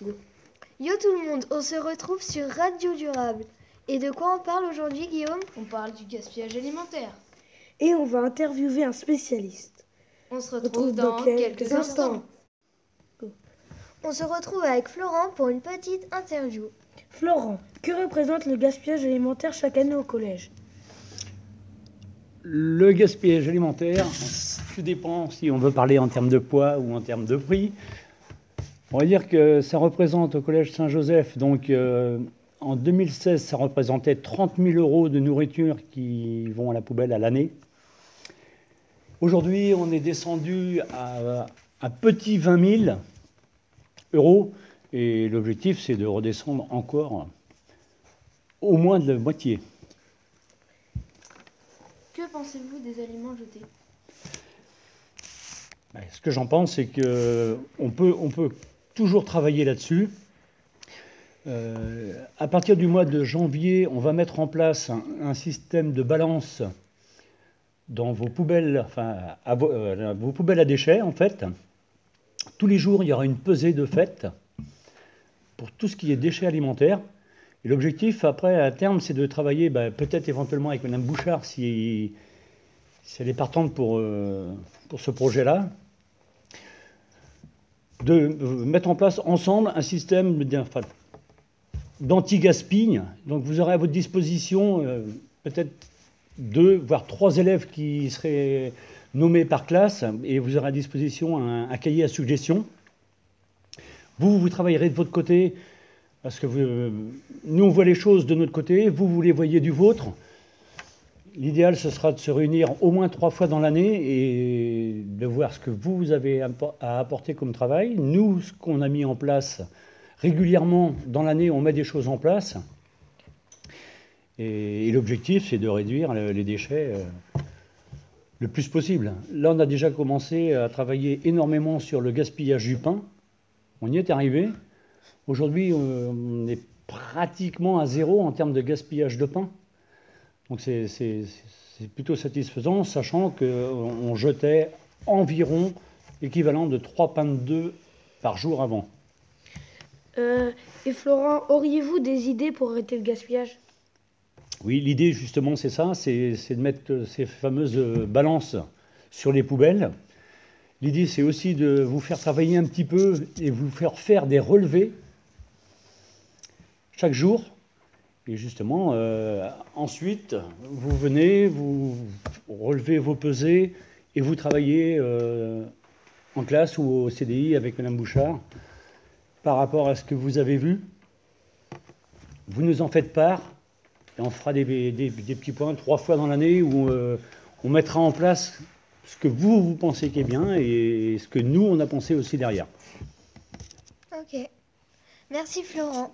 Yo tout le monde, on se retrouve sur Radio Durable. Et de quoi on parle aujourd'hui Guillaume? On parle du gaspillage alimentaire. Et on va interviewer un spécialiste. On se retrouve, dans, quelques, instants. On se retrouve avec Florent pour une petite interview. Florent, que représente le gaspillage alimentaire chaque année au collège? Le gaspillage alimentaire, tout dépend si on veut parler en termes de poids ou en termes de prix. On va dire que ça représente au collège Saint-Joseph, donc euh, en 2016, ça représentait 30 000 euros de nourriture qui vont à la poubelle à l'année. Aujourd'hui, on est descendu à un petit 20 000 euros et l'objectif, c'est de redescendre encore au moins de la moitié. Que pensez-vous des aliments jetés? Ben, Ce que j'en pense, c'est qu'on peut, on peut toujours travailler là-dessus. Euh, à partir du mois de janvier, on va mettre en place un, système de balance dans vos poubelles, enfin, à vos, euh, vos, poubelles à déchets, en fait. Tous les jours, il y aura une pesée de fait pour tout ce qui est déchets alimentaires. Et l'objectif, après, à terme, c'est de travailler bah, peut-être éventuellement avec Mme Bouchard si, si, elle est partante pour, euh, pour ce projet-là, de mettre en place ensemble un système d'anti-gaspille. Donc vous aurez à votre disposition euh, peut-être deux, voire trois élèves qui seraient nommés par classe, et vous aurez à disposition un, un cahier à suggestions. Vous, vous travaillerez de votre côté, parce que nous, on voit les choses de notre côté, vous, vous les voyez du vôtre. L'idéal, ce sera de se réunir au moins trois fois dans l'année et de voir ce que vous avez à apporter comme travail. Nous, ce qu'on a mis en place régulièrement dans l'année, on met des choses en place. Et, l'objectif, c'est de réduire les déchets euh, le plus possible. Là, on a déjà commencé à travailler énormément sur le gaspillage du pain. On y est arrivé. Aujourd'hui, on est pratiquement à zéro en termes de gaspillage de pain. Donc c'est plutôt satisfaisant, sachant qu'on jetait environ l'équivalent de 3 pains de 2 par jour avant. Euh, et Florent, auriez-vous des idées pour arrêter le gaspillage? Oui, l'idée justement c'est ça, c'est de mettre ces fameuses balances sur les poubelles L'idée, c'est aussi de vous faire travailler un petit peu et vous faire faire des relevés chaque jour. Et justement, euh, ensuite, vous venez, vous relevez vos pesées et vous travaillez euh, en classe ou au CDI avec Mme Bouchard par rapport à ce que vous avez vu. Vous nous en faites part et on fera des, petits points trois fois dans l'année où euh, on mettra en place ce que vous, vous pensez qui est bien et ce que nous, on a pensé aussi derrière. Ok. Merci Florent.